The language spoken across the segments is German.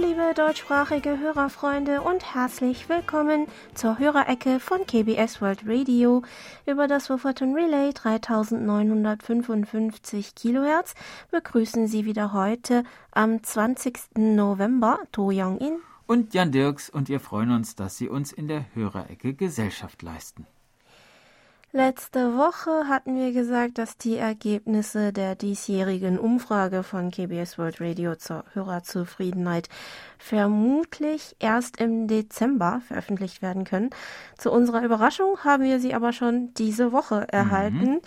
Liebe deutschsprachige Hörerfreunde und herzlich willkommen zur Hörerecke von KBS World Radio über das Wufferton Relay 3955 Kilohertz begrüßen Sie wieder heute am 20. November To Young-in und Jan Dirks und wir freuen uns, dass Sie uns in der Hörerecke Gesellschaft leisten. Letzte Woche hatten wir gesagt, dass die Ergebnisse der diesjährigen Umfrage von KBS World Radio zur Hörerzufriedenheit vermutlich erst im Dezember veröffentlicht werden können. Zu unserer Überraschung haben wir sie aber schon diese Woche erhalten. Mhm.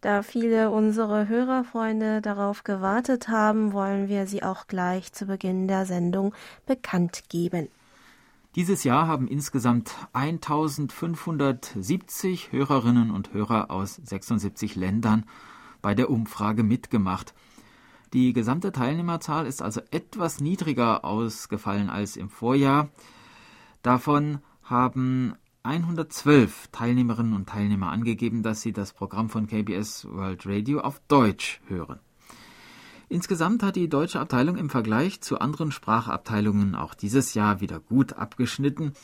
Da viele unserer Hörerfreunde darauf gewartet haben, wollen wir sie auch gleich zu Beginn der Sendung bekannt geben. Dieses Jahr haben insgesamt 1570 Hörerinnen und Hörer aus 76 Ländern bei der Umfrage mitgemacht. Die gesamte Teilnehmerzahl ist also etwas niedriger ausgefallen als im Vorjahr. Davon haben 112 Teilnehmerinnen und Teilnehmer angegeben, dass sie das Programm von KBS World Radio auf Deutsch hören. Insgesamt hat die deutsche Abteilung im Vergleich zu anderen Sprachabteilungen auch dieses Jahr wieder gut abgeschnitten.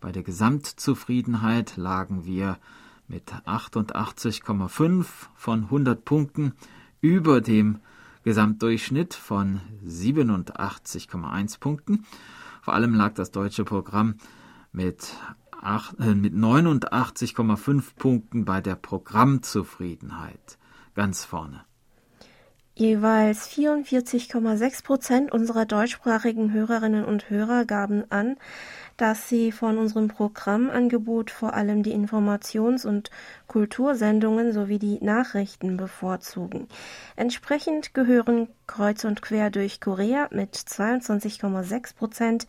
Bei der Gesamtzufriedenheit lagen wir mit 88,5 von 100 Punkten über dem Gesamtdurchschnitt von 87,1 Punkten. Vor allem lag das deutsche Programm mit, äh, mit 89,5 Punkten bei der Programmzufriedenheit ganz vorne. Jeweils 44,6 Prozent unserer deutschsprachigen Hörerinnen und Hörer gaben an, dass sie von unserem Programmangebot vor allem die Informations- und Kultursendungen sowie die Nachrichten bevorzugen. Entsprechend gehören kreuz und quer durch Korea mit 22,6 Prozent,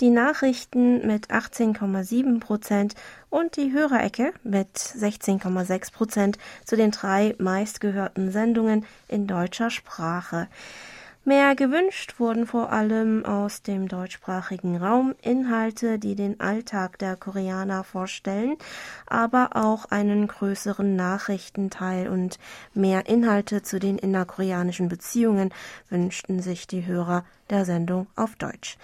die Nachrichten mit 18,7 Prozent und die Hörerecke mit 16,6 Prozent zu den drei meistgehörten Sendungen in deutscher Sprache. Mehr gewünscht wurden vor allem aus dem deutschsprachigen Raum Inhalte, die den Alltag der Koreaner vorstellen, aber auch einen größeren Nachrichtenteil und mehr Inhalte zu den innerkoreanischen Beziehungen wünschten sich die Hörer der Sendung auf Deutsch.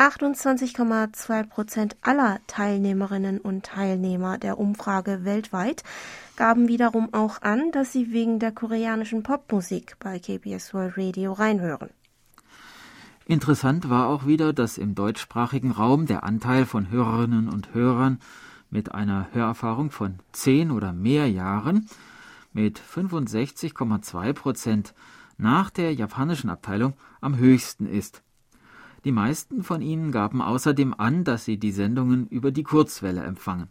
28,2 Prozent aller Teilnehmerinnen und Teilnehmer der Umfrage weltweit gaben wiederum auch an, dass sie wegen der koreanischen Popmusik bei KBS World Radio reinhören. Interessant war auch wieder, dass im deutschsprachigen Raum der Anteil von Hörerinnen und Hörern mit einer Hörerfahrung von zehn oder mehr Jahren mit 65,2 Prozent nach der japanischen Abteilung am höchsten ist. Die meisten von ihnen gaben außerdem an, dass sie die Sendungen über die Kurzwelle empfangen.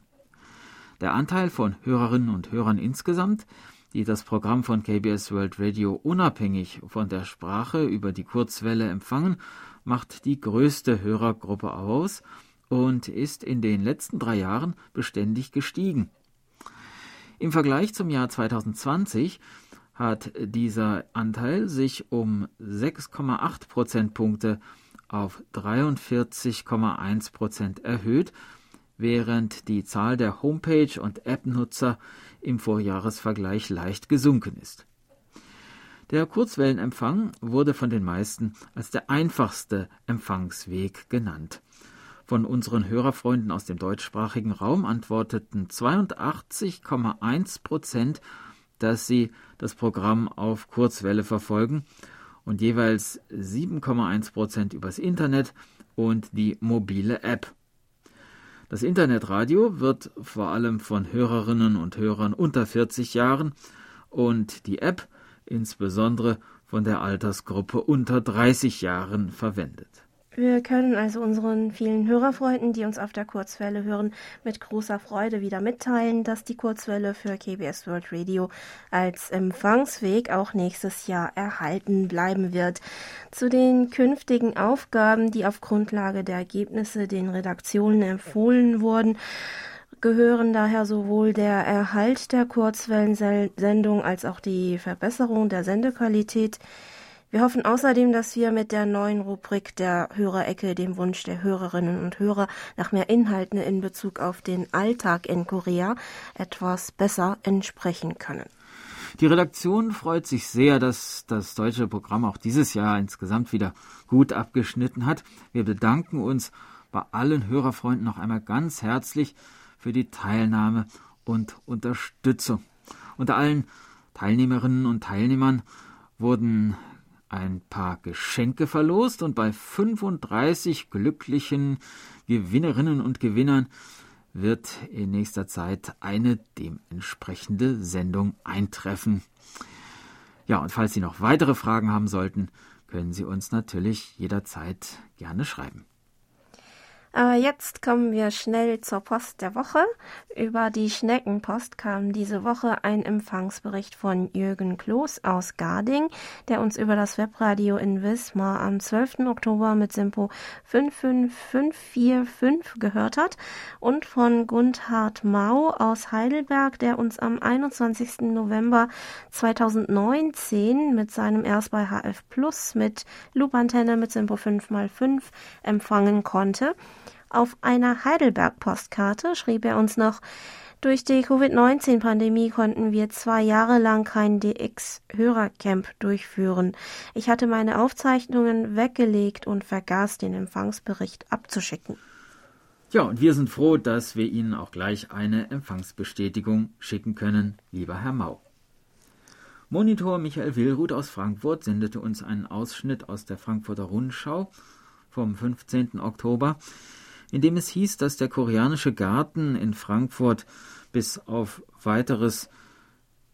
Der Anteil von Hörerinnen und Hörern insgesamt, die das Programm von KBS World Radio unabhängig von der Sprache über die Kurzwelle empfangen, macht die größte Hörergruppe aus und ist in den letzten drei Jahren beständig gestiegen. Im Vergleich zum Jahr 2020 hat dieser Anteil sich um 6,8 Prozentpunkte auf 43,1 Prozent erhöht, während die Zahl der Homepage- und App-Nutzer im Vorjahresvergleich leicht gesunken ist. Der Kurzwellenempfang wurde von den meisten als der einfachste Empfangsweg genannt. Von unseren Hörerfreunden aus dem deutschsprachigen Raum antworteten 82,1 Prozent, dass sie das Programm auf Kurzwelle verfolgen und jeweils 7,1 Prozent übers Internet und die mobile App. Das Internetradio wird vor allem von Hörerinnen und Hörern unter 40 Jahren und die App insbesondere von der Altersgruppe unter 30 Jahren verwendet. Wir können also unseren vielen Hörerfreunden, die uns auf der Kurzwelle hören, mit großer Freude wieder mitteilen, dass die Kurzwelle für KBS World Radio als Empfangsweg auch nächstes Jahr erhalten bleiben wird. Zu den künftigen Aufgaben, die auf Grundlage der Ergebnisse den Redaktionen empfohlen wurden, gehören daher sowohl der Erhalt der Kurzwellensendung als auch die Verbesserung der Sendequalität wir hoffen außerdem, dass wir mit der neuen Rubrik der Hörerecke dem Wunsch der Hörerinnen und Hörer nach mehr Inhalten in Bezug auf den Alltag in Korea etwas besser entsprechen können. Die Redaktion freut sich sehr, dass das deutsche Programm auch dieses Jahr insgesamt wieder gut abgeschnitten hat. Wir bedanken uns bei allen Hörerfreunden noch einmal ganz herzlich für die Teilnahme und Unterstützung. Unter allen Teilnehmerinnen und Teilnehmern wurden ein paar Geschenke verlost und bei 35 glücklichen Gewinnerinnen und Gewinnern wird in nächster Zeit eine dementsprechende Sendung eintreffen. Ja, und falls Sie noch weitere Fragen haben sollten, können Sie uns natürlich jederzeit gerne schreiben. Aber jetzt kommen wir schnell zur Post der Woche. Über die Schneckenpost kam diese Woche ein Empfangsbericht von Jürgen Kloß aus Garding, der uns über das Webradio in Wismar am 12. Oktober mit Simpo 55545 gehört hat und von Gundhard Mau aus Heidelberg, der uns am 21. November 2019 mit seinem erst bei HF Plus mit Loopantenne mit Simpo 5x5 empfangen konnte. Auf einer Heidelberg-Postkarte schrieb er uns noch, durch die Covid-19-Pandemie konnten wir zwei Jahre lang kein DX-Hörercamp durchführen. Ich hatte meine Aufzeichnungen weggelegt und vergaß, den Empfangsbericht abzuschicken. Ja, und wir sind froh, dass wir Ihnen auch gleich eine Empfangsbestätigung schicken können, lieber Herr Mau. Monitor Michael Willruth aus Frankfurt sendete uns einen Ausschnitt aus der Frankfurter Rundschau vom 15. Oktober in dem es hieß, dass der koreanische Garten in Frankfurt bis auf weiteres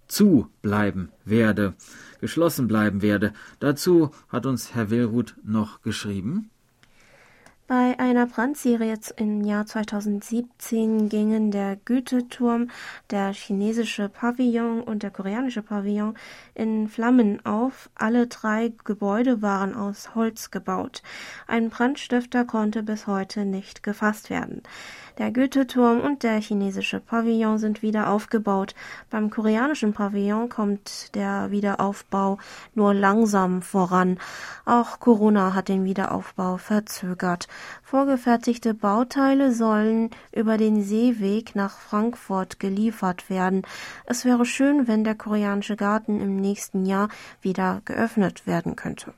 zu bleiben werde, geschlossen bleiben werde. Dazu hat uns Herr Willruth noch geschrieben. Bei einer Brandserie im Jahr 2017 gingen der Goethe-Turm, der chinesische Pavillon und der koreanische Pavillon in Flammen auf. Alle drei Gebäude waren aus Holz gebaut. Ein Brandstifter konnte bis heute nicht gefasst werden. Der Goethe-Turm und der chinesische Pavillon sind wieder aufgebaut. Beim koreanischen Pavillon kommt der Wiederaufbau nur langsam voran. Auch Corona hat den Wiederaufbau verzögert. Vorgefertigte Bauteile sollen über den Seeweg nach Frankfurt geliefert werden. Es wäre schön, wenn der koreanische Garten im nächsten Jahr wieder geöffnet werden könnte.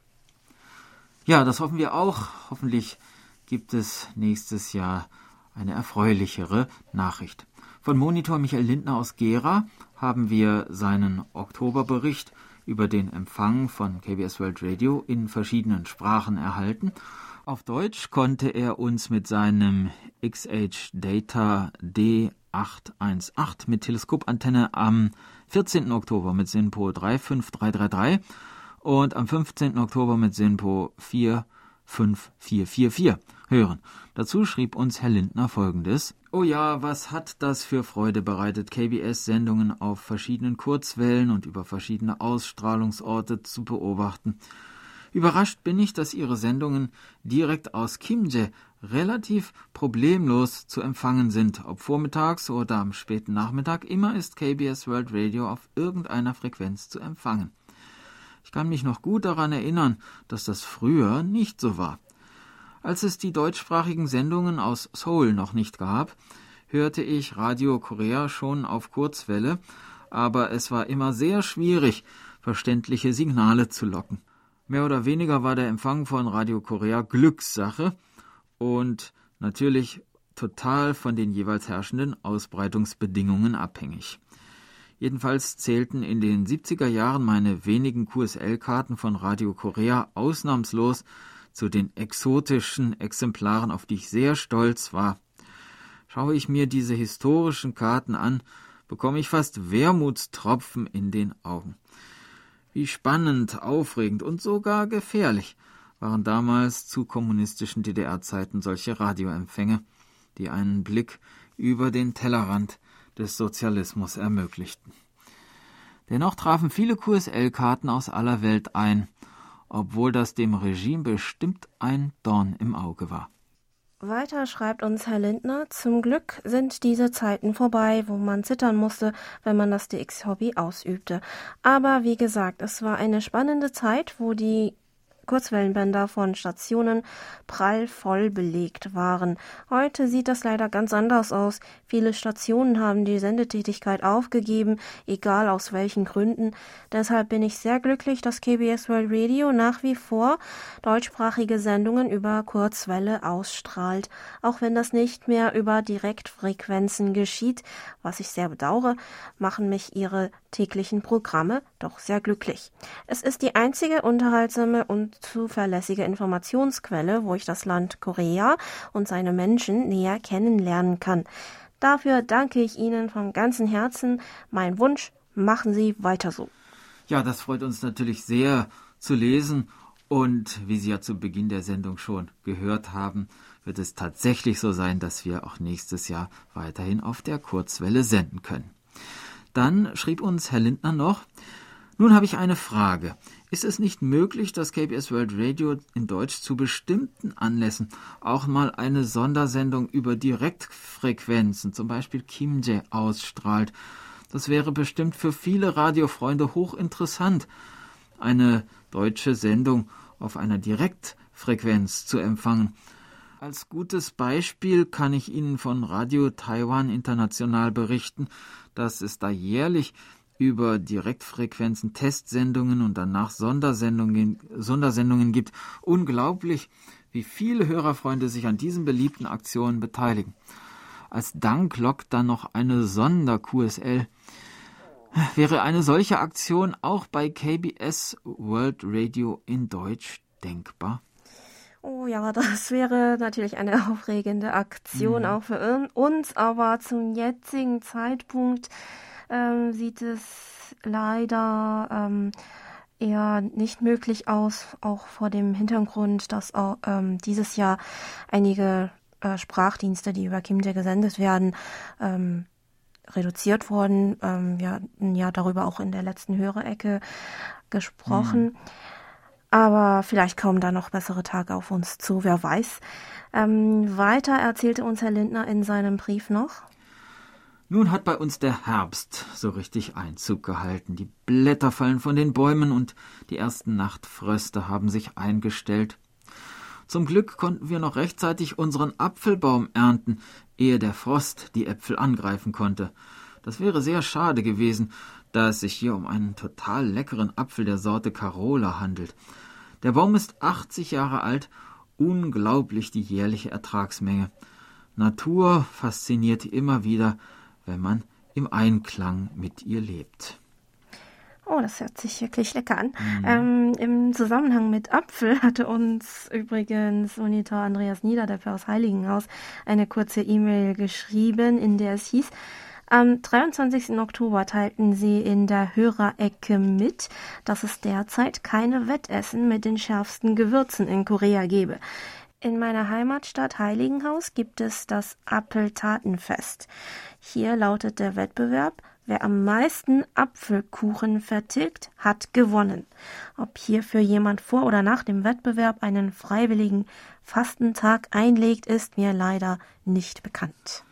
Ja, das hoffen wir auch. Hoffentlich gibt es nächstes Jahr eine erfreulichere Nachricht. Von Monitor Michael Lindner aus Gera haben wir seinen Oktoberbericht über den Empfang von KBS World Radio in verschiedenen Sprachen erhalten. Auf Deutsch konnte er uns mit seinem XH Data D818 mit Teleskopantenne am 14. Oktober mit SINPO 35333 und am 15. Oktober mit SINPO 45444 hören. Dazu schrieb uns Herr Lindner folgendes. Oh ja, was hat das für Freude bereitet, KBS-Sendungen auf verschiedenen Kurzwellen und über verschiedene Ausstrahlungsorte zu beobachten. Überrascht bin ich, dass Ihre Sendungen direkt aus Kimje relativ problemlos zu empfangen sind. Ob vormittags oder am späten Nachmittag, immer ist KBS World Radio auf irgendeiner Frequenz zu empfangen. Ich kann mich noch gut daran erinnern, dass das früher nicht so war. Als es die deutschsprachigen Sendungen aus Seoul noch nicht gab, hörte ich Radio Korea schon auf Kurzwelle, aber es war immer sehr schwierig, verständliche Signale zu locken. Mehr oder weniger war der Empfang von Radio Korea Glückssache und natürlich total von den jeweils herrschenden Ausbreitungsbedingungen abhängig. Jedenfalls zählten in den 70er Jahren meine wenigen QSL-Karten von Radio Korea ausnahmslos zu den exotischen Exemplaren, auf die ich sehr stolz war. Schaue ich mir diese historischen Karten an, bekomme ich fast Wermutstropfen in den Augen. Wie spannend, aufregend und sogar gefährlich waren damals zu kommunistischen DDR-Zeiten solche Radioempfänge, die einen Blick über den Tellerrand des Sozialismus ermöglichten. Dennoch trafen viele QSL-Karten aus aller Welt ein, obwohl das dem Regime bestimmt ein Dorn im Auge war. Weiter schreibt uns Herr Lindner, zum Glück sind diese Zeiten vorbei, wo man zittern musste, wenn man das DX-Hobby ausübte. Aber wie gesagt, es war eine spannende Zeit, wo die Kurzwellenbänder von Stationen prall voll belegt waren. Heute sieht das leider ganz anders aus. Viele Stationen haben die Sendetätigkeit aufgegeben, egal aus welchen Gründen. Deshalb bin ich sehr glücklich, dass KBS World Radio nach wie vor deutschsprachige Sendungen über Kurzwelle ausstrahlt, auch wenn das nicht mehr über Direktfrequenzen geschieht, was ich sehr bedauere, machen mich ihre täglichen Programme doch sehr glücklich. Es ist die einzige unterhaltsame und zuverlässige Informationsquelle, wo ich das Land Korea und seine Menschen näher kennenlernen kann. Dafür danke ich Ihnen von ganzem Herzen. Mein Wunsch, machen Sie weiter so. Ja, das freut uns natürlich sehr zu lesen. Und wie Sie ja zu Beginn der Sendung schon gehört haben, wird es tatsächlich so sein, dass wir auch nächstes Jahr weiterhin auf der Kurzwelle senden können. Dann schrieb uns Herr Lindner noch, nun habe ich eine Frage. Ist es nicht möglich, dass KBS World Radio in Deutsch zu bestimmten Anlässen auch mal eine Sondersendung über Direktfrequenzen, zum Beispiel Kimje, ausstrahlt? Das wäre bestimmt für viele Radiofreunde hochinteressant, eine deutsche Sendung auf einer Direktfrequenz zu empfangen. Als gutes Beispiel kann ich Ihnen von Radio Taiwan International berichten, dass es da jährlich über Direktfrequenzen Testsendungen und danach Sondersendungen, Sondersendungen gibt. Unglaublich, wie viele Hörerfreunde sich an diesen beliebten Aktionen beteiligen. Als Dank lockt dann noch eine Sonder-QSL. Wäre eine solche Aktion auch bei KBS World Radio in Deutsch denkbar? Oh ja, das wäre natürlich eine aufregende Aktion mhm. auch für uns, aber zum jetzigen Zeitpunkt ähm, sieht es leider ähm, eher nicht möglich aus, auch vor dem Hintergrund, dass auch, ähm, dieses Jahr einige äh, Sprachdienste, die über Kimje gesendet werden, ähm, reduziert wurden. Ähm, wir hatten ja darüber auch in der letzten Hörerecke gesprochen. Mhm. Aber vielleicht kommen da noch bessere Tage auf uns zu, wer weiß. Ähm, weiter erzählte uns Herr Lindner in seinem Brief noch. Nun hat bei uns der Herbst so richtig Einzug gehalten. Die Blätter fallen von den Bäumen und die ersten Nachtfröste haben sich eingestellt. Zum Glück konnten wir noch rechtzeitig unseren Apfelbaum ernten, ehe der Frost die Äpfel angreifen konnte. Das wäre sehr schade gewesen, da es sich hier um einen total leckeren Apfel der Sorte Carola handelt. Der Baum ist 80 Jahre alt, unglaublich die jährliche Ertragsmenge. Natur fasziniert immer wieder, wenn man im Einklang mit ihr lebt. Oh, das hört sich wirklich lecker an. Mhm. Ähm, Im Zusammenhang mit Apfel hatte uns übrigens Monitor Andreas Niederdeppe aus Heiligenhaus eine kurze E-Mail geschrieben, in der es hieß, am 23. Oktober teilten sie in der Hörerecke mit, dass es derzeit keine Wettessen mit den schärfsten Gewürzen in Korea gebe. In meiner Heimatstadt Heiligenhaus gibt es das Appeltatenfest. Hier lautet der Wettbewerb Wer am meisten Apfelkuchen vertilgt, hat gewonnen. Ob hierfür jemand vor oder nach dem Wettbewerb einen freiwilligen Fastentag einlegt, ist mir leider nicht bekannt.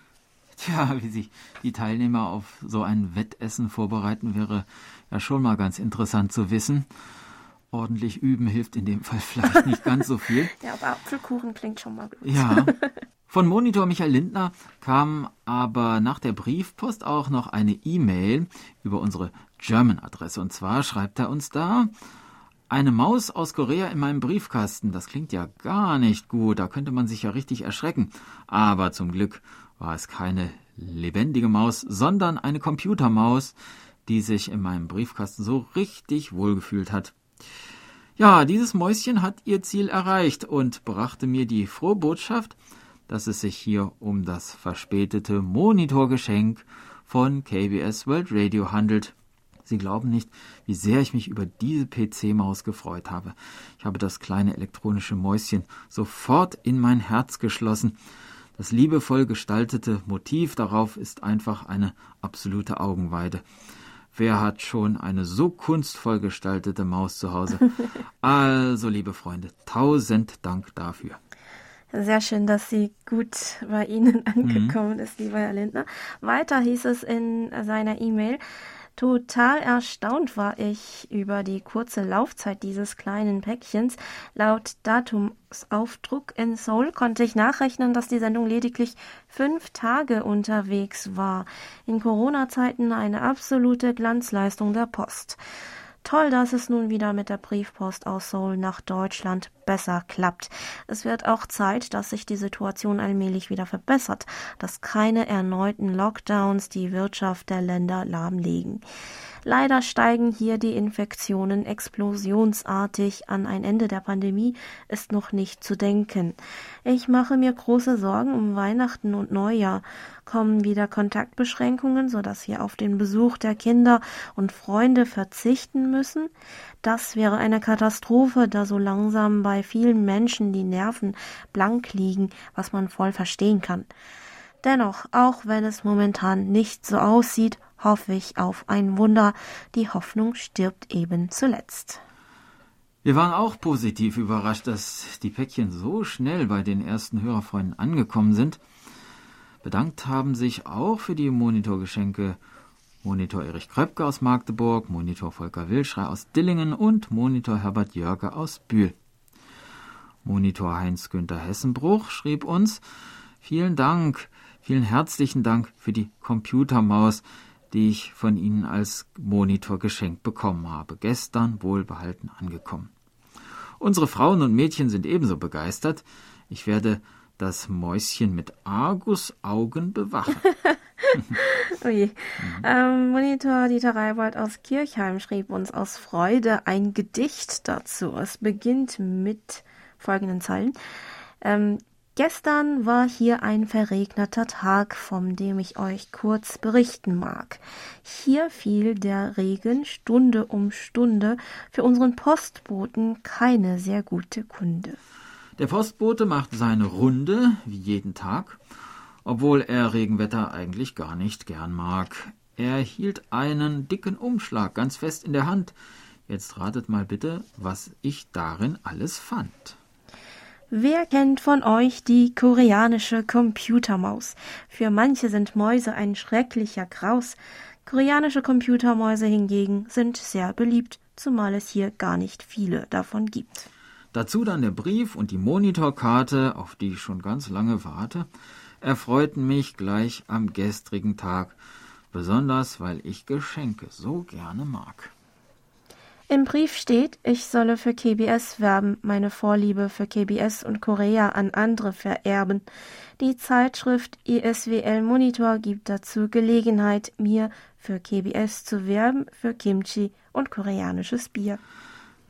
Tja, wie sich die Teilnehmer auf so ein Wettessen vorbereiten, wäre ja schon mal ganz interessant zu wissen ordentlich üben hilft in dem Fall vielleicht nicht ganz so viel. ja, aber Apfelkuchen klingt schon mal gut. Ja. Von Monitor Michael Lindner kam aber nach der Briefpost auch noch eine E-Mail über unsere German-Adresse. Und zwar schreibt er uns da, eine Maus aus Korea in meinem Briefkasten. Das klingt ja gar nicht gut. Da könnte man sich ja richtig erschrecken. Aber zum Glück war es keine lebendige Maus, sondern eine Computermaus, die sich in meinem Briefkasten so richtig wohlgefühlt hat. Ja, dieses Mäuschen hat ihr Ziel erreicht und brachte mir die frohe Botschaft, dass es sich hier um das verspätete Monitorgeschenk von KBS World Radio handelt. Sie glauben nicht, wie sehr ich mich über diese PC-Maus gefreut habe. Ich habe das kleine elektronische Mäuschen sofort in mein Herz geschlossen. Das liebevoll gestaltete Motiv darauf ist einfach eine absolute Augenweide. Wer hat schon eine so kunstvoll gestaltete Maus zu Hause? Also, liebe Freunde, tausend Dank dafür. Sehr schön, dass sie gut bei Ihnen angekommen mhm. ist, lieber Herr Lindner. Weiter hieß es in seiner E-Mail, Total erstaunt war ich über die kurze Laufzeit dieses kleinen Päckchens. Laut Datumsaufdruck in Seoul konnte ich nachrechnen, dass die Sendung lediglich fünf Tage unterwegs war. In Corona-Zeiten eine absolute Glanzleistung der Post. Toll, dass es nun wieder mit der Briefpost aus Seoul nach Deutschland besser klappt. Es wird auch Zeit, dass sich die Situation allmählich wieder verbessert, dass keine erneuten Lockdowns die Wirtschaft der Länder lahmlegen. Leider steigen hier die Infektionen explosionsartig. An ein Ende der Pandemie ist noch nicht zu denken. Ich mache mir große Sorgen um Weihnachten und Neujahr. Kommen wieder Kontaktbeschränkungen, sodass wir auf den Besuch der Kinder und Freunde verzichten müssen? Das wäre eine Katastrophe, da so langsam bei vielen Menschen die Nerven blank liegen, was man voll verstehen kann. Dennoch, auch wenn es momentan nicht so aussieht, hoffe ich auf ein Wunder. Die Hoffnung stirbt eben zuletzt. Wir waren auch positiv überrascht, dass die Päckchen so schnell bei den ersten Hörerfreunden angekommen sind. Bedankt haben sich auch für die Monitorgeschenke Monitor Erich Kröpke aus Magdeburg, Monitor Volker Wilschrei aus Dillingen und Monitor Herbert Jörge aus Bühl. Monitor Heinz-Günther Hessenbruch schrieb uns, vielen Dank, vielen herzlichen Dank für die Computermaus, die ich von Ihnen als Monitor geschenkt bekommen habe. Gestern wohlbehalten angekommen. Unsere Frauen und Mädchen sind ebenso begeistert. Ich werde das Mäuschen mit Argusaugen bewachen. Ui. Mhm. Ähm, Monitor Dieter Reibold aus Kirchheim schrieb uns aus Freude ein Gedicht dazu. Es beginnt mit folgenden Zeilen. Ähm, Gestern war hier ein verregneter Tag, von dem ich euch kurz berichten mag. Hier fiel der Regen Stunde um Stunde, für unseren Postboten keine sehr gute Kunde. Der Postbote macht seine Runde, wie jeden Tag, obwohl er Regenwetter eigentlich gar nicht gern mag. Er hielt einen dicken Umschlag ganz fest in der Hand. Jetzt ratet mal bitte, was ich darin alles fand. Wer kennt von euch die koreanische Computermaus? Für manche sind Mäuse ein schrecklicher Graus. Koreanische Computermäuse hingegen sind sehr beliebt, zumal es hier gar nicht viele davon gibt. Dazu dann der Brief und die Monitorkarte, auf die ich schon ganz lange warte, erfreuten mich gleich am gestrigen Tag, besonders weil ich Geschenke so gerne mag. Im Brief steht, ich solle für KBS werben, meine Vorliebe für KBS und Korea an andere vererben. Die Zeitschrift ISWL Monitor gibt dazu Gelegenheit, mir für KBS zu werben, für Kimchi und koreanisches Bier.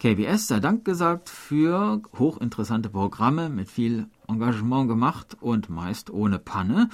KBS sei Dank gesagt für hochinteressante Programme mit viel Engagement gemacht und meist ohne Panne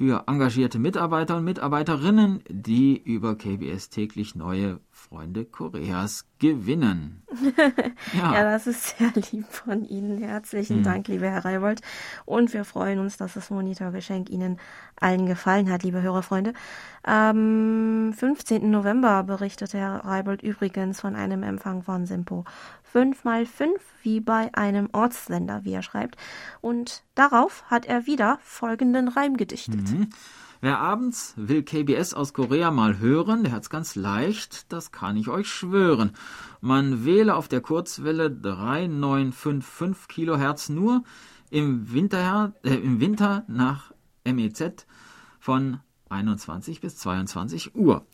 für engagierte Mitarbeiter und Mitarbeiterinnen, die über KBS täglich neue Freunde Koreas gewinnen. ja. ja. das ist sehr lieb von Ihnen. Herzlichen hm. Dank, lieber Herr Reibold. Und wir freuen uns, dass das Monitorgeschenk Ihnen allen gefallen hat, liebe Hörerfreunde. Am 15. November berichtete Herr Reibold übrigens von einem Empfang von Simpo 5 mal 5 wie bei einem Ortssender, wie er schreibt. Und darauf hat er wieder folgenden Reim gedichtet. Mhm. Wer abends will KBS aus Korea mal hören, der hat's ganz leicht, das kann ich euch schwören. Man wähle auf der Kurzwelle 3955 Kilohertz nur im Winter, äh, im Winter nach MEZ von 21 bis 22 Uhr.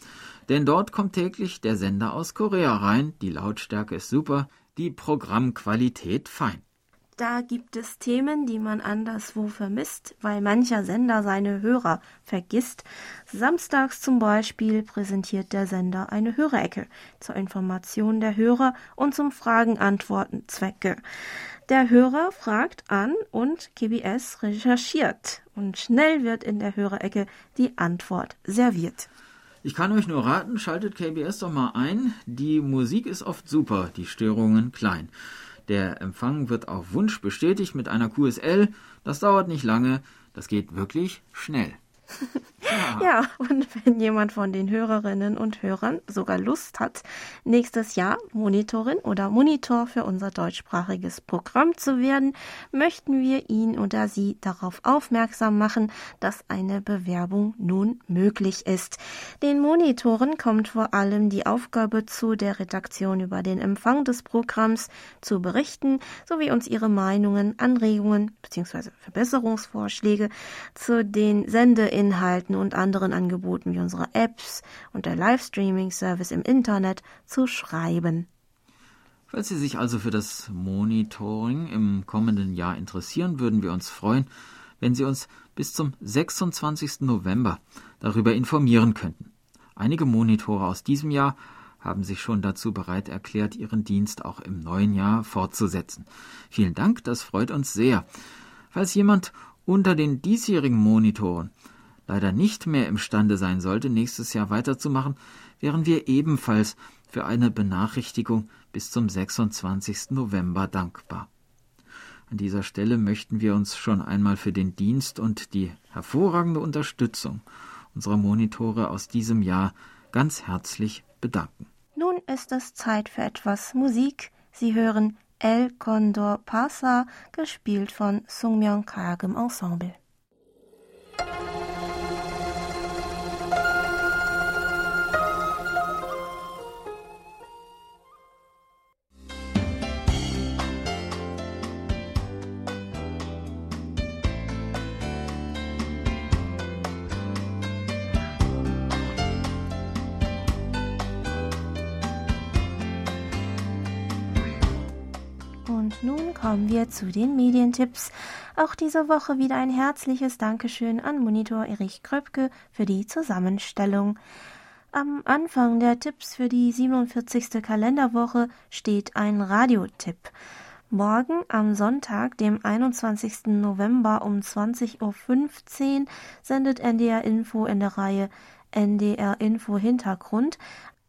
Denn dort kommt täglich der Sender aus Korea rein, die Lautstärke ist super, die Programmqualität fein. Da gibt es Themen, die man anderswo vermisst, weil mancher Sender seine Hörer vergisst. Samstags zum Beispiel präsentiert der Sender eine Hörerecke zur Information der Hörer und zum Fragen-Antworten-Zwecke. Der Hörer fragt an und KBS recherchiert und schnell wird in der Hörerecke die Antwort serviert. Ich kann euch nur raten, schaltet KBS doch mal ein. Die Musik ist oft super, die Störungen klein. Der Empfang wird auf Wunsch bestätigt mit einer QSL. Das dauert nicht lange, das geht wirklich schnell. Ja. ja, und wenn jemand von den Hörerinnen und Hörern sogar Lust hat, nächstes Jahr Monitorin oder Monitor für unser deutschsprachiges Programm zu werden, möchten wir ihn oder sie darauf aufmerksam machen, dass eine Bewerbung nun möglich ist. Den Monitoren kommt vor allem die Aufgabe zu, der Redaktion über den Empfang des Programms zu berichten, sowie uns ihre Meinungen, Anregungen bzw. Verbesserungsvorschläge zu den Sendeinhalten und anderen Angeboten wie unsere Apps und der Livestreaming-Service im Internet zu schreiben. Falls Sie sich also für das Monitoring im kommenden Jahr interessieren, würden wir uns freuen, wenn Sie uns bis zum 26. November darüber informieren könnten. Einige Monitore aus diesem Jahr haben sich schon dazu bereit erklärt, ihren Dienst auch im neuen Jahr fortzusetzen. Vielen Dank, das freut uns sehr. Falls jemand unter den diesjährigen Monitoren leider nicht mehr imstande sein sollte, nächstes Jahr weiterzumachen, wären wir ebenfalls für eine Benachrichtigung bis zum 26. November dankbar. An dieser Stelle möchten wir uns schon einmal für den Dienst und die hervorragende Unterstützung unserer Monitore aus diesem Jahr ganz herzlich bedanken. Nun ist es Zeit für etwas Musik. Sie hören El Condor Pasa, gespielt von Sung Myung Kagem Ensemble. Kommen wir zu den Medientipps. Auch diese Woche wieder ein herzliches Dankeschön an Monitor Erich Kröpke für die Zusammenstellung. Am Anfang der Tipps für die 47. Kalenderwoche steht ein Radiotipp. Morgen am Sonntag, dem 21. November um 20.15 Uhr sendet NDR Info in der Reihe NDR Info Hintergrund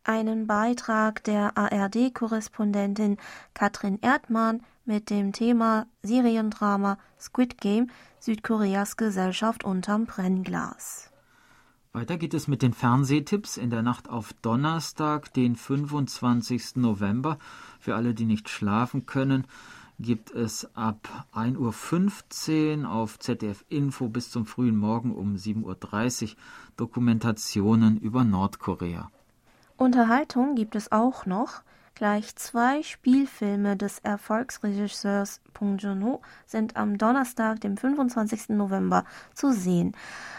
einen Beitrag der ARD-Korrespondentin Katrin Erdmann mit dem Thema Seriendrama Squid Game Südkoreas Gesellschaft unterm Brennglas. Weiter geht es mit den Fernsehtipps in der Nacht auf Donnerstag, den 25. November. Für alle, die nicht schlafen können, gibt es ab 1.15 Uhr auf ZDF Info bis zum frühen Morgen um 7.30 Uhr Dokumentationen über Nordkorea. Unterhaltung gibt es auch noch. Gleich zwei Spielfilme des Erfolgsregisseurs Pung Joon-ho sind am Donnerstag, dem 25. November, zu sehen.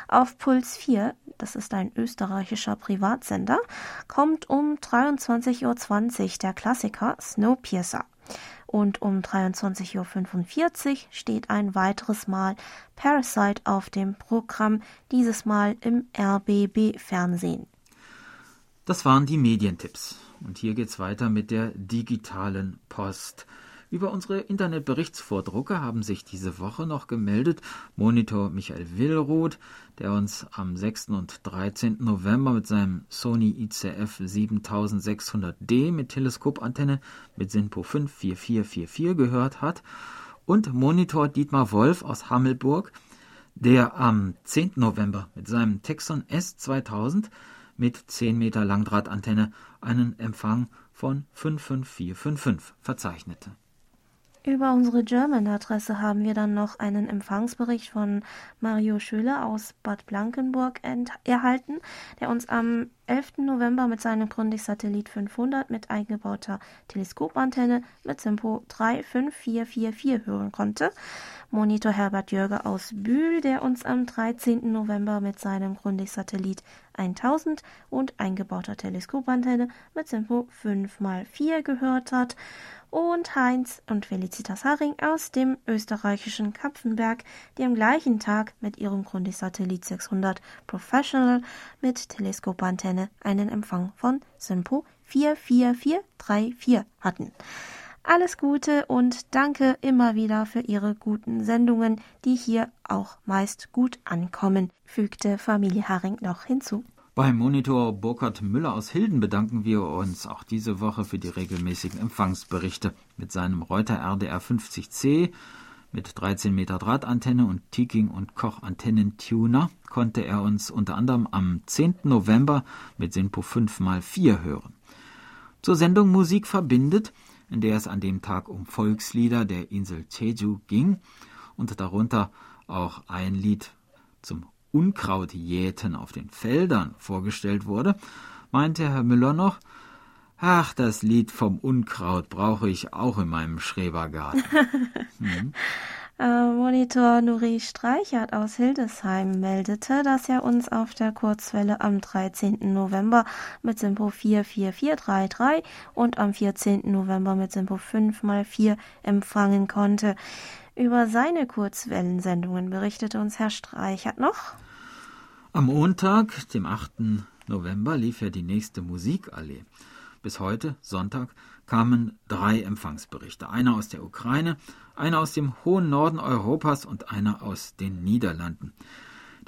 Auf Puls 4, das ist ein österreichischer Privatsender, kommt um 23.20 Uhr der Klassiker Snowpiercer. Und um 23.45 Uhr steht ein weiteres Mal Parasite auf dem Programm, dieses Mal im RBB Fernsehen. Das waren die Medientipps. Und hier geht's weiter mit der digitalen Post. Über unsere Internetberichtsvordrucke haben sich diese Woche noch gemeldet Monitor Michael Willroth, der uns am 6. und 13. November mit seinem Sony ICF 7600D mit Teleskopantenne mit SINPO 54444 gehört hat, und Monitor Dietmar Wolf aus Hammelburg, der am 10. November mit seinem Texon S2000 mit 10 Meter Langdrahtantenne einen Empfang von 55455 verzeichnete. Über unsere German-Adresse haben wir dann noch einen Empfangsbericht von Mario Schöler aus Bad Blankenburg erhalten, der uns am 11. November mit seinem Grundig-Satellit 500 mit eingebauter Teleskopantenne mit Simpo 35444 hören konnte. Monitor Herbert Jörger aus Bühl, der uns am 13. November mit seinem Grundig-Satellit 1000 und eingebauter Teleskopantenne mit Simpo 5x4 gehört hat und Heinz und Felicitas Haring aus dem österreichischen Kapfenberg, die am gleichen Tag mit ihrem Grundig-Satellit 600 Professional mit Teleskopantenne einen Empfang von Simpo 44434 hatten. Alles Gute und danke immer wieder für Ihre guten Sendungen, die hier auch meist gut ankommen, fügte Familie Haring noch hinzu. Beim Monitor Burkhard Müller aus Hilden bedanken wir uns auch diese Woche für die regelmäßigen Empfangsberichte. Mit seinem Reuter RDR 50C Mit 13 Meter Drahtantenne und Tiking und Koch Antennentuner konnte er uns unter anderem am 10. November mit Sinpo 5x4 hören. Zur Sendung Musik verbindet, in der es an dem Tag um Volkslieder der Insel Jeju ging und darunter auch ein Lied zum Unkrautjäten auf den Feldern vorgestellt wurde, meinte Herr Müller noch, Ach, das Lied vom Unkraut brauche ich auch in meinem Schrebergarten. Hm. Äh, Monitor Nuri Streichert aus Hildesheim meldete, dass er uns auf der Kurzwelle am 13. November mit Simpo 44433 und am 14. November mit Simpo 5x4 empfangen konnte. Über seine Kurzwellensendungen berichtete uns Herr Streichert noch. Am Montag, dem 8. November, lief ja die nächste Musikallee. Bis heute, Sonntag, kamen drei Empfangsberichte. Einer aus der Ukraine, einer aus dem hohen Norden Europas und einer aus den Niederlanden.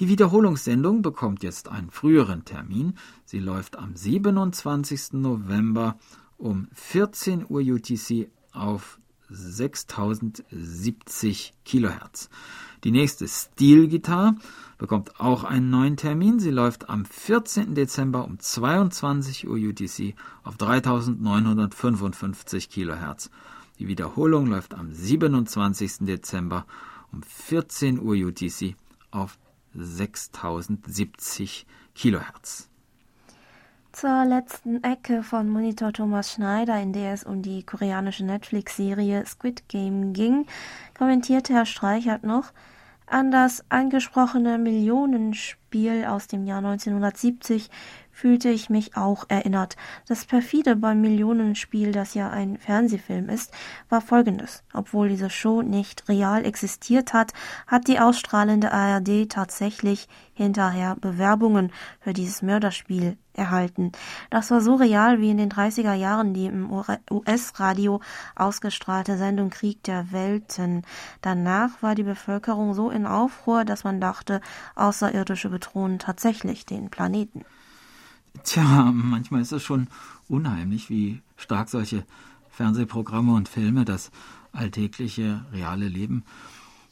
Die Wiederholungssendung bekommt jetzt einen früheren Termin. Sie läuft am 27. November um 14 Uhr UTC auf 6070 Kilohertz. Die nächste Stilgitarre bekommt auch einen neuen Termin. Sie läuft am 14. Dezember um 22 Uhr UTC auf 3955 Kilohertz. Die Wiederholung läuft am 27. Dezember um 14 Uhr UTC auf 6070 Kilohertz. Zur letzten Ecke von Monitor Thomas Schneider, in der es um die koreanische Netflix-Serie Squid Game ging, kommentierte Herr Streichert noch, an das angesprochene Millionenspiel aus dem Jahr 1970 fühlte ich mich auch erinnert. Das perfide beim Millionenspiel, das ja ein Fernsehfilm ist, war folgendes. Obwohl diese Show nicht real existiert hat, hat die ausstrahlende ARD tatsächlich hinterher Bewerbungen für dieses Mörderspiel erhalten. Das war so real wie in den 30er Jahren die im US-Radio ausgestrahlte Sendung Krieg der Welten. Danach war die Bevölkerung so in Aufruhr, dass man dachte, Außerirdische bedrohen tatsächlich den Planeten. Tja, manchmal ist es schon unheimlich, wie stark solche Fernsehprogramme und Filme das alltägliche, reale Leben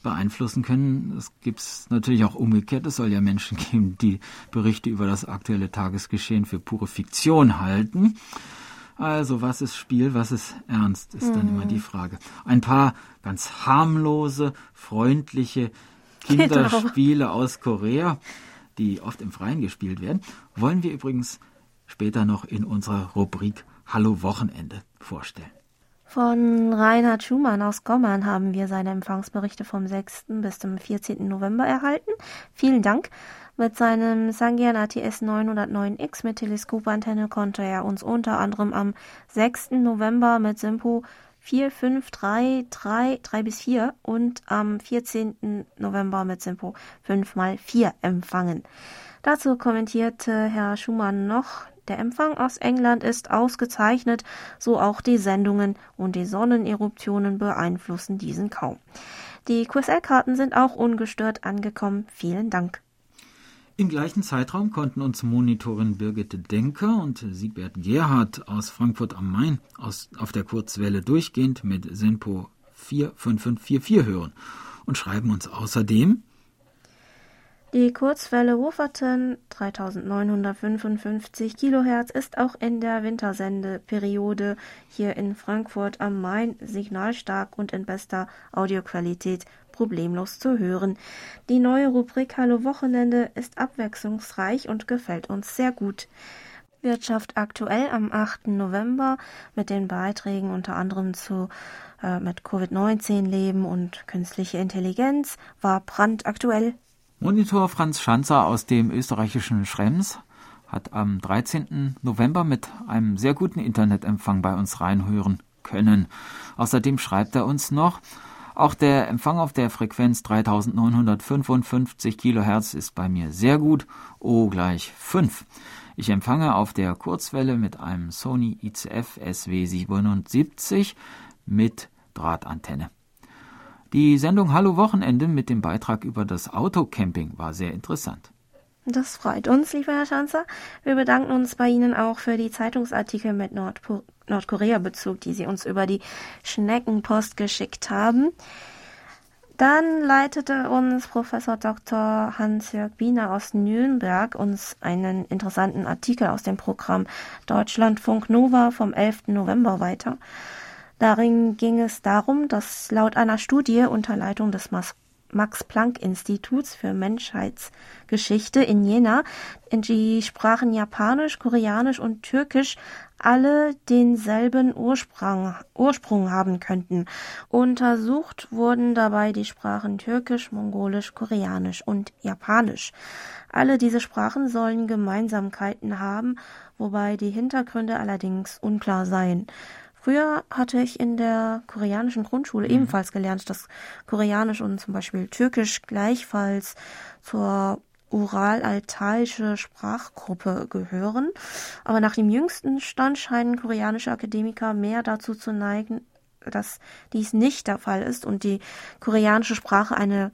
beeinflussen können. Es gibt natürlich auch umgekehrt. Es soll ja Menschen geben, die Berichte über das aktuelle Tagesgeschehen für pure Fiktion halten. Also was ist Spiel, was ist Ernst, ist dann immer die mhm. Frage. Ein paar ganz harmlose, freundliche Kinderspiele genau. aus Korea die oft im Freien gespielt werden, wollen wir übrigens später noch in unserer Rubrik Hallo Wochenende vorstellen. Von Reinhard Schumann aus Gommern haben wir seine Empfangsberichte vom 6. bis zum 14. November erhalten. Vielen Dank. Mit seinem Sangian ATS 909X mit Teleskopantenne konnte er uns unter anderem am 6. November mit Simpo 4, 5, 3, 3, 3 bis 4 und am 14. November mit Simpo 5 mal 4 empfangen. Dazu kommentierte Herr Schumann noch, der Empfang aus England ist ausgezeichnet, so auch die Sendungen und die Sonneneruptionen beeinflussen diesen kaum. Die QSL-Karten sind auch ungestört angekommen. Vielen Dank. Im gleichen Zeitraum konnten uns Monitorin Birgit Denker und Siegbert Gerhardt aus Frankfurt am Main aus, auf der Kurzwelle durchgehend mit Senpo 45544 hören und schreiben uns außerdem die Kurzwelle Wufferton 3955 kHz ist auch in der Wintersendeperiode hier in Frankfurt am Main signalstark und in bester Audioqualität problemlos zu hören. Die neue Rubrik Hallo Wochenende ist abwechslungsreich und gefällt uns sehr gut. Wirtschaft aktuell am 8. November mit den Beiträgen unter anderem zu äh, mit Covid-19 Leben und künstliche Intelligenz war brandaktuell. Monitor Franz Schanzer aus dem österreichischen Schrems hat am 13. November mit einem sehr guten Internetempfang bei uns reinhören können. Außerdem schreibt er uns noch, auch der Empfang auf der Frequenz 3955 kHz ist bei mir sehr gut, O gleich 5. Ich empfange auf der Kurzwelle mit einem Sony ICF SW77 mit Drahtantenne. Die Sendung Hallo Wochenende mit dem Beitrag über das Autocamping war sehr interessant. Das freut uns, lieber Herr Schanzer. Wir bedanken uns bei Ihnen auch für die Zeitungsartikel mit Nordpo Nordkorea-Bezug, die Sie uns über die Schneckenpost geschickt haben. Dann leitete uns Professor Dr. Hans-Jörg Biener aus Nürnberg uns einen interessanten Artikel aus dem Programm Deutschlandfunk Nova vom 11. November weiter. Darin ging es darum, dass laut einer Studie unter Leitung des Max-Planck-Instituts für Menschheitsgeschichte in Jena die Sprachen Japanisch, Koreanisch und Türkisch alle denselben Ursprung, Ursprung haben könnten. Untersucht wurden dabei die Sprachen Türkisch, Mongolisch, Koreanisch und Japanisch. Alle diese Sprachen sollen Gemeinsamkeiten haben, wobei die Hintergründe allerdings unklar seien. Früher hatte ich in der koreanischen Grundschule mhm. ebenfalls gelernt, dass Koreanisch und zum Beispiel Türkisch gleichfalls zur ural-altaische Sprachgruppe gehören. Aber nach dem jüngsten Stand scheinen koreanische Akademiker mehr dazu zu neigen, dass dies nicht der Fall ist und die koreanische Sprache eine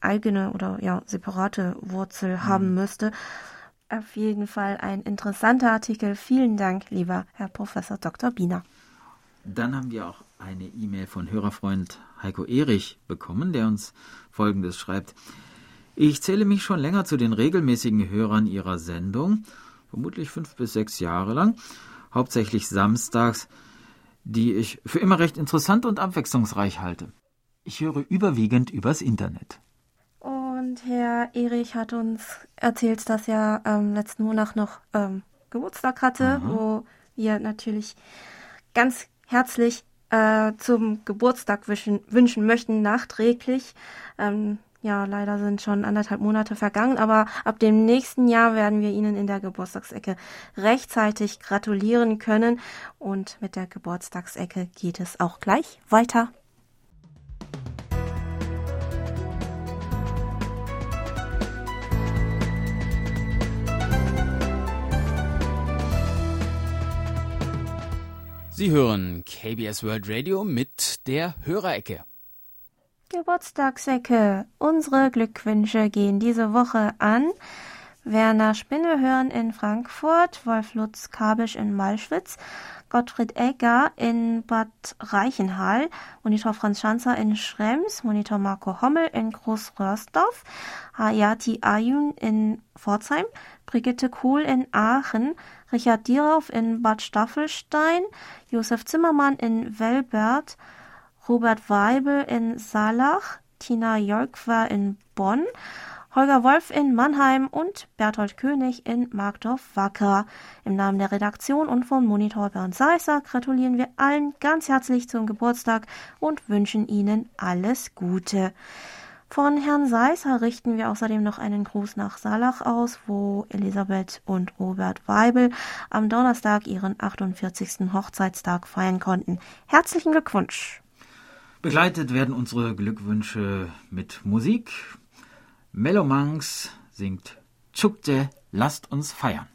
eigene oder ja separate Wurzel mhm. haben müsste. Auf jeden Fall ein interessanter Artikel. Vielen Dank, lieber Herr Professor Dr. Biener. Dann haben wir auch eine E-Mail von Hörerfreund Heiko Erich bekommen, der uns Folgendes schreibt. Ich zähle mich schon länger zu den regelmäßigen Hörern Ihrer Sendung, vermutlich fünf bis sechs Jahre lang, hauptsächlich samstags, die ich für immer recht interessant und abwechslungsreich halte. Ich höre überwiegend übers Internet. Und Herr Erich hat uns erzählt, dass er ähm, letzten Monat noch ähm, Geburtstag hatte, Aha. wo wir natürlich ganz herzlich äh, zum Geburtstag wünschen, wünschen möchten, nachträglich. Ähm, ja, leider sind schon anderthalb Monate vergangen, aber ab dem nächsten Jahr werden wir Ihnen in der Geburtstagsecke rechtzeitig gratulieren können. Und mit der Geburtstagsecke geht es auch gleich weiter. Sie hören KBS World Radio mit der Hörerecke. Geburtstagsecke. Unsere Glückwünsche gehen diese Woche an Werner Spinnehörn in Frankfurt, Wolf Lutz Kabisch in Malschwitz, Gottfried Egger in Bad Reichenhall, Monitor Franz Schanzer in Schrems, Monitor Marco Hommel in Großröhrsdorf, Hayati Ayun in Pforzheim, Brigitte Kohl in Aachen, Richard Dierauf in Bad Staffelstein, Josef Zimmermann in Welbert, Robert Weibel in Salach, Tina Jolkwer in Bonn, Holger Wolf in Mannheim und Berthold König in Markdorf-Wacker. Im Namen der Redaktion und von Monitor Bernd Seisser gratulieren wir allen ganz herzlich zum Geburtstag und wünschen Ihnen alles Gute. Von Herrn Seisser richten wir außerdem noch einen Gruß nach Salach aus, wo Elisabeth und Robert Weibel am Donnerstag ihren 48. Hochzeitstag feiern konnten. Herzlichen Glückwunsch! Begleitet werden unsere Glückwünsche mit Musik. Melomangs singt Chukje, lasst uns feiern.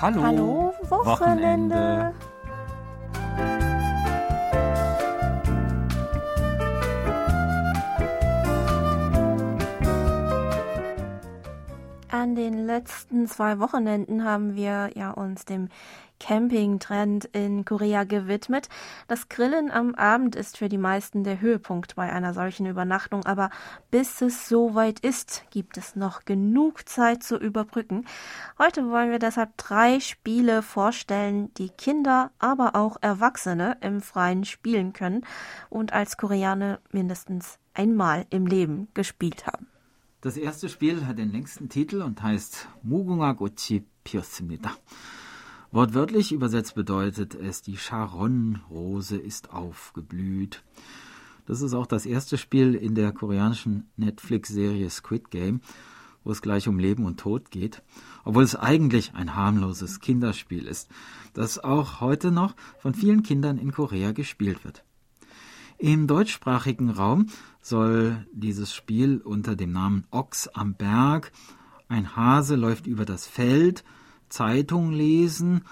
Hallo, Hallo Wochenende. Wochenende. An den letzten zwei Wochenenden haben wir ja uns dem Camping-Trend in Korea gewidmet. Das Grillen am Abend ist für die meisten der Höhepunkt bei einer solchen Übernachtung, aber bis es soweit ist, gibt es noch genug Zeit zu überbrücken. Heute wollen wir deshalb drei Spiele vorstellen, die Kinder, aber auch Erwachsene im Freien spielen können und als Koreaner mindestens einmal im Leben gespielt haben. Das erste Spiel hat den längsten Titel und heißt Mugunga Gochi Piosmida. Wortwörtlich übersetzt bedeutet es, die Charon-Rose ist aufgeblüht. Das ist auch das erste Spiel in der koreanischen Netflix-Serie Squid Game, wo es gleich um Leben und Tod geht, obwohl es eigentlich ein harmloses Kinderspiel ist, das auch heute noch von vielen Kindern in Korea gespielt wird. Im deutschsprachigen Raum soll dieses Spiel unter dem Namen Ochs am Berg, ein Hase läuft über das Feld, Zeitung lesen,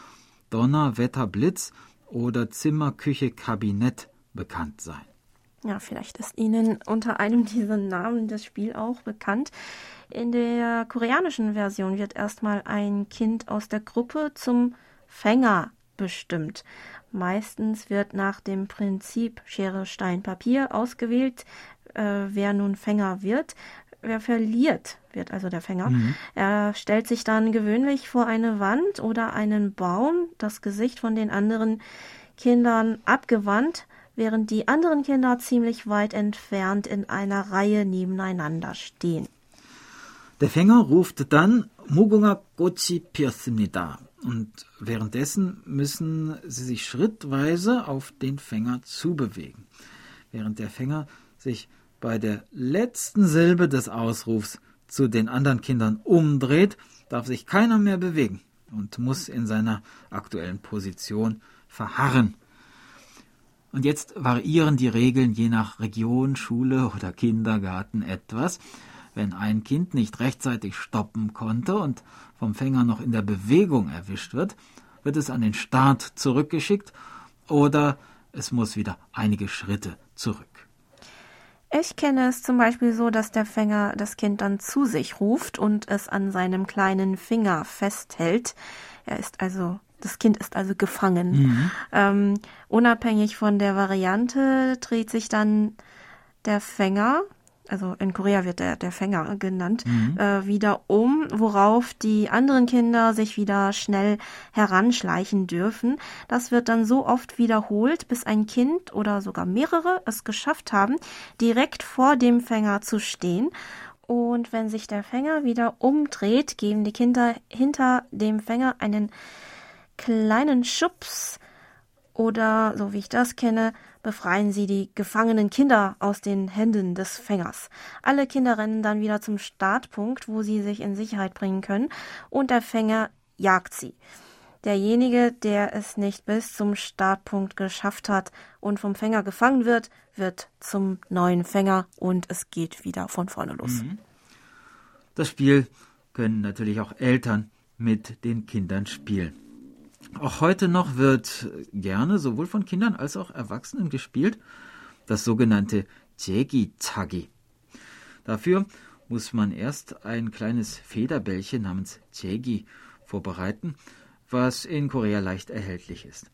Donner, Wetter, Blitz oder Zimmer, Küche, Kabinett bekannt sein. Ja, vielleicht ist Ihnen unter einem dieser Namen das Spiel auch bekannt. In der koreanischen Version wird erstmal ein Kind aus der Gruppe zum Fänger bestimmt. Meistens wird nach dem Prinzip Schere, Stein, Papier ausgewählt, äh, wer nun Fänger wird. Wer verliert, wird also der Fänger. Mhm. Er stellt sich dann gewöhnlich vor eine Wand oder einen Baum, das Gesicht von den anderen Kindern abgewandt, während die anderen Kinder ziemlich weit entfernt in einer Reihe nebeneinander stehen. Der Fänger ruft dann Mugunga Gochi Piosmnida und währenddessen müssen sie sich schrittweise auf den Fänger zubewegen. Während der Fänger sich bei der letzten Silbe des Ausrufs zu den anderen Kindern umdreht, darf sich keiner mehr bewegen und muss in seiner aktuellen Position verharren. Und jetzt variieren die Regeln je nach Region, Schule oder Kindergarten etwas. Wenn ein Kind nicht rechtzeitig stoppen konnte und vom Fänger noch in der Bewegung erwischt wird, wird es an den Start zurückgeschickt oder es muss wieder einige Schritte zurück. Ich kenne es zum Beispiel so, dass der Fänger das Kind dann zu sich ruft und es an seinem kleinen Finger festhält. Er ist also, das Kind ist also gefangen. Mhm. Ähm, unabhängig von der Variante dreht sich dann der Fänger also in Korea wird der, der Fänger genannt, mhm. äh, wieder um, worauf die anderen Kinder sich wieder schnell heranschleichen dürfen. Das wird dann so oft wiederholt, bis ein Kind oder sogar mehrere es geschafft haben, direkt vor dem Fänger zu stehen. Und wenn sich der Fänger wieder umdreht, geben die Kinder hinter dem Fänger einen kleinen Schubs oder, so wie ich das kenne, befreien sie die gefangenen Kinder aus den Händen des Fängers. Alle Kinder rennen dann wieder zum Startpunkt, wo sie sich in Sicherheit bringen können, und der Fänger jagt sie. Derjenige, der es nicht bis zum Startpunkt geschafft hat und vom Fänger gefangen wird, wird zum neuen Fänger und es geht wieder von vorne los. Mhm. Das Spiel können natürlich auch Eltern mit den Kindern spielen. Auch heute noch wird gerne sowohl von Kindern als auch Erwachsenen gespielt, das sogenannte Jegi-Zagi. Dafür muss man erst ein kleines Federbällchen namens Jegi vorbereiten, was in Korea leicht erhältlich ist.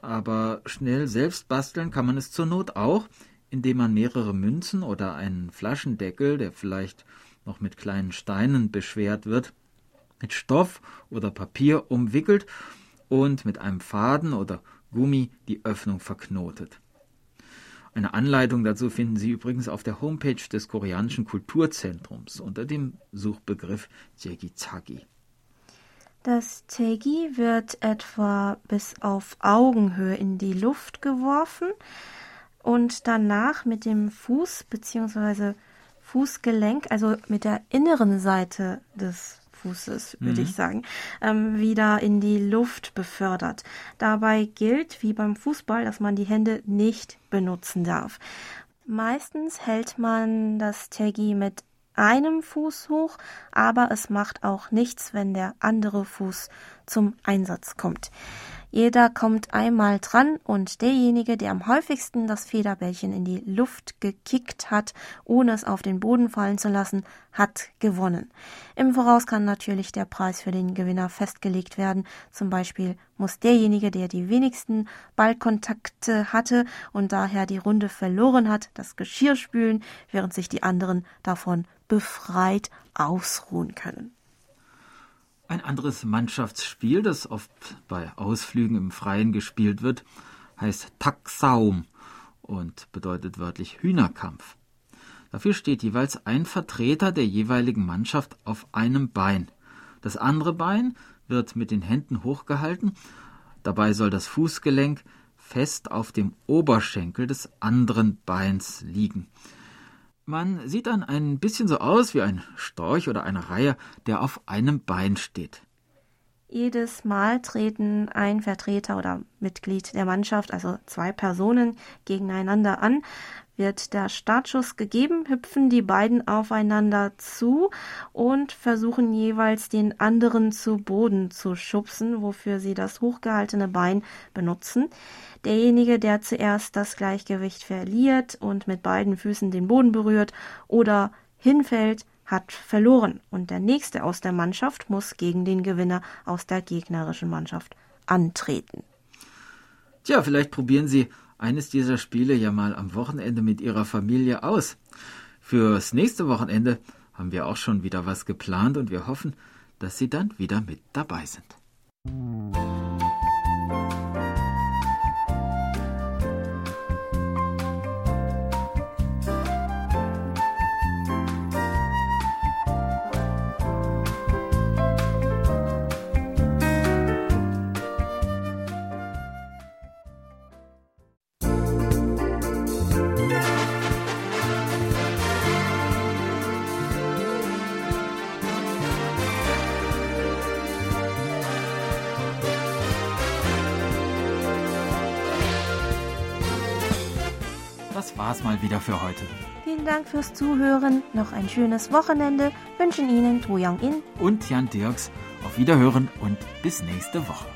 Aber schnell selbst basteln kann man es zur Not auch, indem man mehrere Münzen oder einen Flaschendeckel, der vielleicht noch mit kleinen Steinen beschwert wird, mit Stoff oder Papier umwickelt und mit einem Faden oder Gummi die Öffnung verknotet. Eine Anleitung dazu finden Sie übrigens auf der Homepage des koreanischen Kulturzentrums unter dem Suchbegriff Jegi-Zagi. Das Tegi wird etwa bis auf Augenhöhe in die Luft geworfen und danach mit dem Fuß bzw. Fußgelenk, also mit der inneren Seite des Fußes, würde mhm. ich sagen, ähm, wieder in die Luft befördert. Dabei gilt, wie beim Fußball, dass man die Hände nicht benutzen darf. Meistens hält man das Taggy mit einem Fuß hoch, aber es macht auch nichts, wenn der andere Fuß zum Einsatz kommt. Jeder kommt einmal dran und derjenige, der am häufigsten das Federbällchen in die Luft gekickt hat, ohne es auf den Boden fallen zu lassen, hat gewonnen. Im Voraus kann natürlich der Preis für den Gewinner festgelegt werden. Zum Beispiel muss derjenige, der die wenigsten Ballkontakte hatte und daher die Runde verloren hat, das Geschirr spülen, während sich die anderen davon befreit ausruhen können. Ein anderes Mannschaftsspiel, das oft bei Ausflügen im Freien gespielt wird, heißt Taksaum und bedeutet wörtlich Hühnerkampf. Dafür steht jeweils ein Vertreter der jeweiligen Mannschaft auf einem Bein. Das andere Bein wird mit den Händen hochgehalten, dabei soll das Fußgelenk fest auf dem Oberschenkel des anderen Beins liegen. Man sieht dann ein bisschen so aus wie ein Storch oder eine Reihe, der auf einem Bein steht. Jedes Mal treten ein Vertreter oder Mitglied der Mannschaft, also zwei Personen, gegeneinander an. Wird der Startschuss gegeben, hüpfen die beiden aufeinander zu und versuchen jeweils den anderen zu Boden zu schubsen, wofür sie das hochgehaltene Bein benutzen. Derjenige, der zuerst das Gleichgewicht verliert und mit beiden Füßen den Boden berührt oder hinfällt, hat verloren und der nächste aus der Mannschaft muss gegen den Gewinner aus der gegnerischen Mannschaft antreten. Tja, vielleicht probieren Sie eines dieser Spiele ja mal am Wochenende mit Ihrer Familie aus. Fürs nächste Wochenende haben wir auch schon wieder was geplant und wir hoffen, dass Sie dann wieder mit dabei sind. Das wieder für heute. Vielen Dank fürs Zuhören. Noch ein schönes Wochenende wünschen Ihnen To Young In Und Jan Dirks. Auf Wiederhören und bis nächste Woche.